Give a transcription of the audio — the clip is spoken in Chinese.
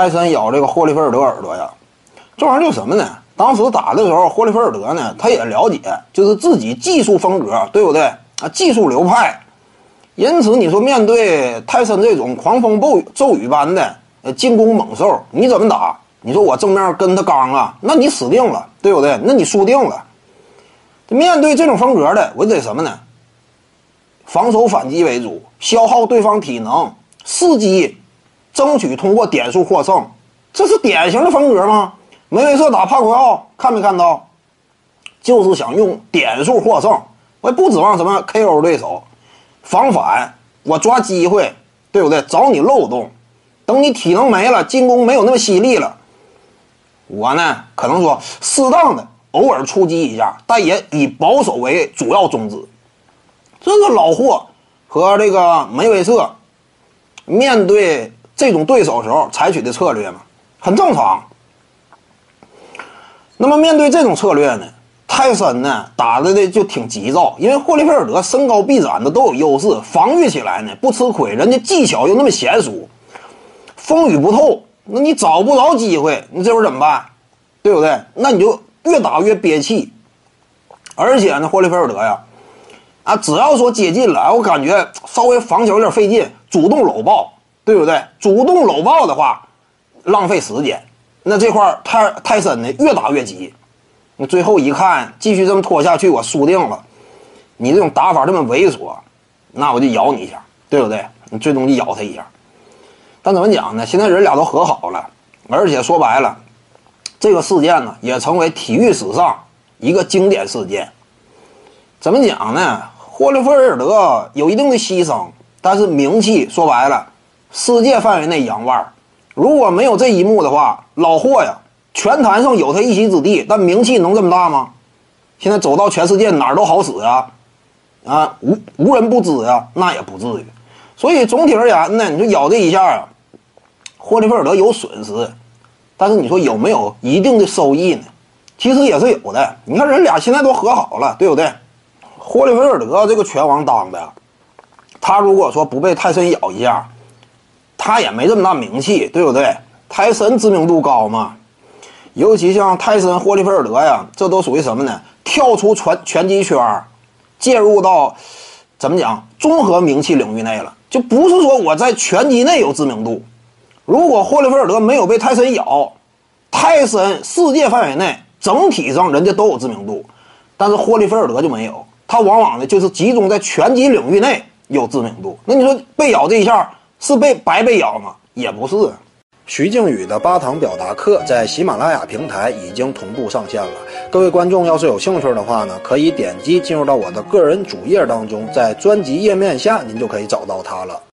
泰森咬这个霍利菲尔德耳朵呀，这玩意儿就什么呢？当时打的时候，霍利菲尔德呢，他也了解，就是自己技术风格，对不对啊？技术流派。因此，你说面对泰森这种狂风暴雨骤雨般的呃进攻猛兽，你怎么打？你说我正面跟他刚啊，那你死定了，对不对？那你输定了。面对这种风格的，我得什么呢？防守反击为主，消耗对方体能，伺机争取通过点数获胜，这是典型的风格吗？梅威瑟打帕奎奥，看没看到？就是想用点数获胜，我也不指望什么 KO 对手。防反，我抓机会，对不对？找你漏洞，等你体能没了，进攻没有那么犀利了，我呢可能说适当的偶尔出击一下，但也以保守为主要宗旨。这个老霍和这个梅威瑟面对这种对手时候采取的策略嘛，很正常。那么面对这种策略呢？泰森呢打的的就挺急躁，因为霍利菲尔德身高臂展的都有优势，防御起来呢不吃亏，人家技巧又那么娴熟，风雨不透，那你找不着机会，你这会儿怎么办？对不对？那你就越打越憋气，而且呢，霍利菲尔德呀，啊，只要说接近了，我感觉稍微防球有点费劲，主动搂抱，对不对？主动搂抱的话，浪费时间，那这块泰泰森呢越打越急。你最后一看，继续这么拖下去，我输定了。你这种打法这么猥琐，那我就咬你一下，对不对？你最终就咬他一下。但怎么讲呢？现在人俩都和好了，而且说白了，这个事件呢，也成为体育史上一个经典事件。怎么讲呢？霍利菲尔德有一定的牺牲，但是名气说白了，世界范围内扬腕。如果没有这一幕的话，老霍呀。拳坛上有他一席之地，但名气能这么大吗？现在走到全世界哪儿都好使啊，啊，无无人不知呀，那也不至于。所以总体而言呢，你说咬这一下啊，霍利菲尔德有损失，但是你说有没有一定的收益呢？其实也是有的。你看人俩现在都和好了，对不对？霍利菲尔德这个拳王当的，他如果说不被泰森咬一下，他也没这么大名气，对不对？泰森知名度高嘛。尤其像泰森、霍利菲尔德呀，这都属于什么呢？跳出拳拳击圈，介入到怎么讲综合名气领域内了。就不是说我在拳击内有知名度。如果霍利菲尔德没有被泰森咬，泰森世界范围内整体上人家都有知名度，但是霍利菲尔德就没有。他往往呢就是集中在拳击领域内有知名度。那你说被咬这一下是被白被咬吗？也不是。徐静宇的八堂表达课在喜马拉雅平台已经同步上线了。各位观众要是有兴趣的话呢，可以点击进入到我的个人主页当中，在专辑页面下您就可以找到它了。